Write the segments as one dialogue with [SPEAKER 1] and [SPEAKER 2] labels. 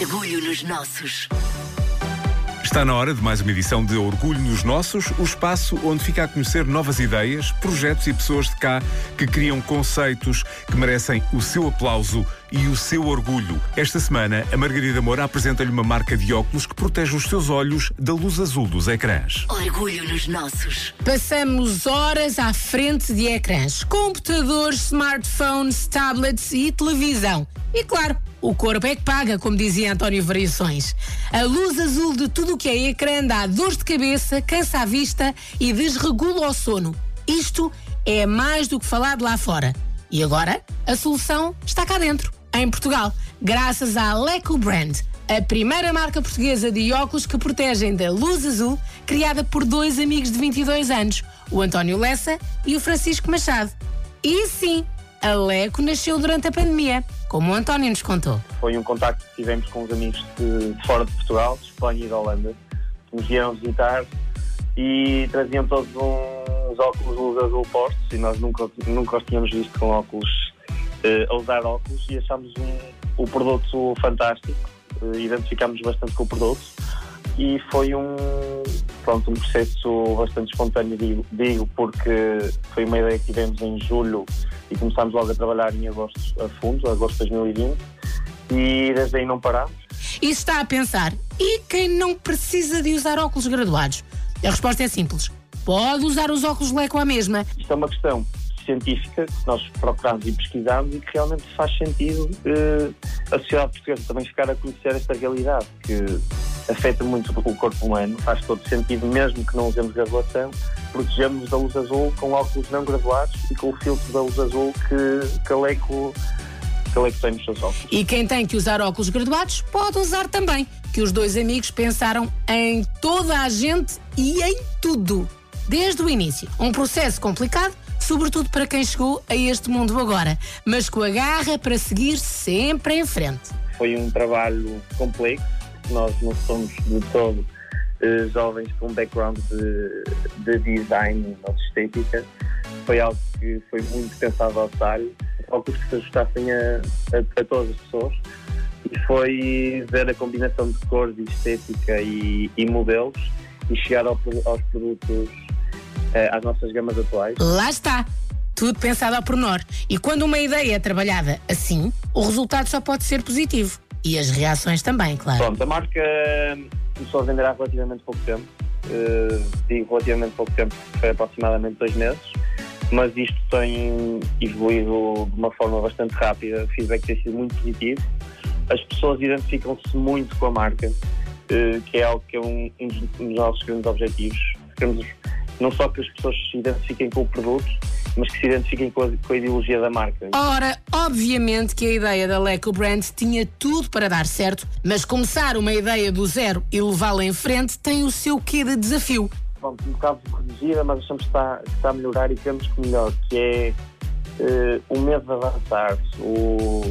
[SPEAKER 1] Orgulho nos nossos.
[SPEAKER 2] Está na hora de mais uma edição de Orgulho nos Nossos, o espaço onde fica a conhecer novas ideias, projetos e pessoas de cá que criam conceitos que merecem o seu aplauso e o seu orgulho. Esta semana, a Margarida Moura apresenta-lhe uma marca de óculos que protege os seus olhos da luz azul dos ecrãs.
[SPEAKER 1] Orgulho nos nossos.
[SPEAKER 3] Passamos horas à frente de ecrãs, computadores, smartphones, tablets e televisão. E claro, o corpo é que paga, como dizia António Variações. A luz azul de tudo o que é ecrã dá dores de cabeça, cansa a vista e desregula o sono. Isto é mais do que falado lá fora. E agora, a solução está cá dentro, em Portugal, graças à Leco Brand, a primeira marca portuguesa de óculos que protegem da luz azul, criada por dois amigos de 22 anos, o António Lessa e o Francisco Machado. E sim, a Leco nasceu durante a pandemia, como o António nos contou.
[SPEAKER 4] Foi um contacto que tivemos com os amigos de, de fora de Portugal, de Espanha e da Holanda, que nos vieram visitar e traziam todos uns óculos luz azul postos e nós nunca, nunca os tínhamos visto com óculos, eh, a usar óculos e achámos um, o produto fantástico, eh, identificámos bastante com o produto e foi um, pronto, um processo bastante espontâneo, digo, digo, porque foi uma ideia que tivemos em julho e começámos logo a trabalhar em agosto a fundo, agosto de 2020, e desde aí não parámos.
[SPEAKER 3] E está a pensar, e quem não precisa de usar óculos graduados? A resposta é simples. Pode usar os óculos Leco à mesma.
[SPEAKER 4] Isto é uma questão científica que nós procuramos e pesquisamos e que realmente faz sentido eh, a sociedade portuguesa também ficar a conhecer esta realidade que afeta muito o corpo humano, faz todo sentido, mesmo que não usemos graduação, protegemos da luz azul com óculos não graduados e com o filtro da luz azul que, Leico que tem nos seus óculos.
[SPEAKER 3] E quem tem que usar óculos graduados pode usar também, que os dois amigos pensaram em toda a gente e em tudo, desde o início. Um processo complicado, sobretudo para quem chegou a este mundo agora, mas com a garra para seguir sempre em frente.
[SPEAKER 4] Foi um trabalho complexo, nós não somos de todo jovens com background de, de design ou de estética. Foi algo que foi muito pensado ao detalhe, óculos que se ajustassem a, a, a todas as pessoas. E foi ver a combinação de cores e estética e, e modelos e chegar ao, aos produtos, eh, às nossas gamas atuais.
[SPEAKER 3] Lá está! Tudo pensado ao pormenor. E quando uma ideia é trabalhada assim, o resultado só pode ser positivo. E as reações também, claro.
[SPEAKER 4] Pronto, a marca começou a vender há relativamente pouco tempo. Uh, digo relativamente pouco tempo, foi aproximadamente dois meses. Mas isto tem evoluído de uma forma bastante rápida. O feedback tem sido muito positivo. As pessoas identificam-se muito com a marca, uh, que é algo que é um, um dos nossos grandes objetivos. Queremos não só que as pessoas se identifiquem com o produto, mas que se identifiquem com a, com a, ideologia da marca.
[SPEAKER 3] Ora, obviamente que a ideia da Leco Brand tinha tudo para dar certo, mas começar uma ideia do zero e levá-la em frente tem o seu quê de desafio.
[SPEAKER 4] Pronto, um bocado reduzida, mas achamos que está, que está a melhorar e queremos que melhor, que é uh, o medo de avançar. O,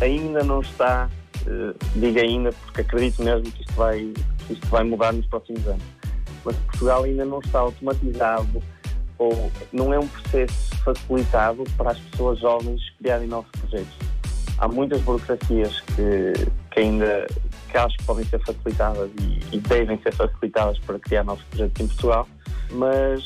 [SPEAKER 4] ainda não está, uh, digo ainda porque acredito mesmo que isto vai, que isto vai mudar nos próximos anos mas Portugal ainda não está automatizado ou não é um processo facilitado para as pessoas jovens criarem novos projetos. Há muitas burocracias que, que ainda que acho que podem ser facilitadas e, e devem ser facilitadas para criar novos projetos em Portugal, mas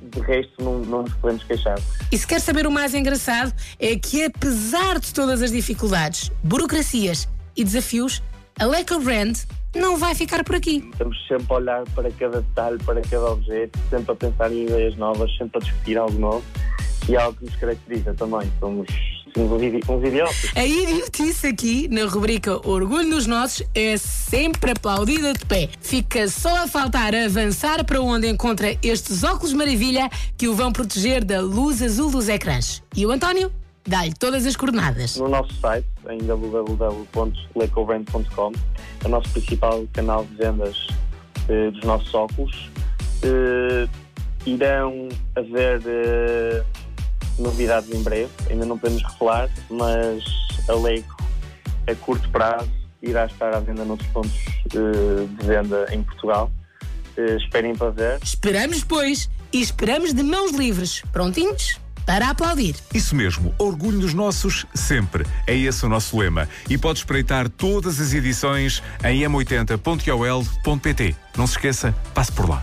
[SPEAKER 4] de resto não, não nos podemos queixar.
[SPEAKER 3] E se quer saber o mais engraçado, é que apesar de todas as dificuldades, burocracias e desafios, a Leco Brand não vai ficar por aqui.
[SPEAKER 4] Estamos sempre a olhar para cada detalhe, para cada objeto, sempre a pensar em ideias novas, sempre a discutir algo novo e é algo que nos caracteriza também. Somos, uns idiotas.
[SPEAKER 3] A idiotice aqui, na rubrica Orgulho nos Nossos, é sempre aplaudida de pé. Fica só a faltar avançar para onde encontra estes óculos maravilha que o vão proteger da luz azul dos ecrãs. E o António? Dá-lhe todas as coordenadas.
[SPEAKER 4] No nosso site, em www.lecobrand.com, é o nosso principal canal de vendas eh, dos nossos óculos. Eh, irão haver eh, novidades em breve, ainda não podemos revelar, mas a Leico, a curto prazo, irá estar à venda noutros pontos eh, de venda em Portugal. Eh, esperem para ver.
[SPEAKER 3] Esperamos, pois, e esperamos de mãos livres. Prontinhos? Para aplaudir.
[SPEAKER 2] Isso mesmo, orgulho nos nossos sempre. É esse o nosso lema. E pode espreitar todas as edições em m80.ol.pt. Não se esqueça, passe por lá.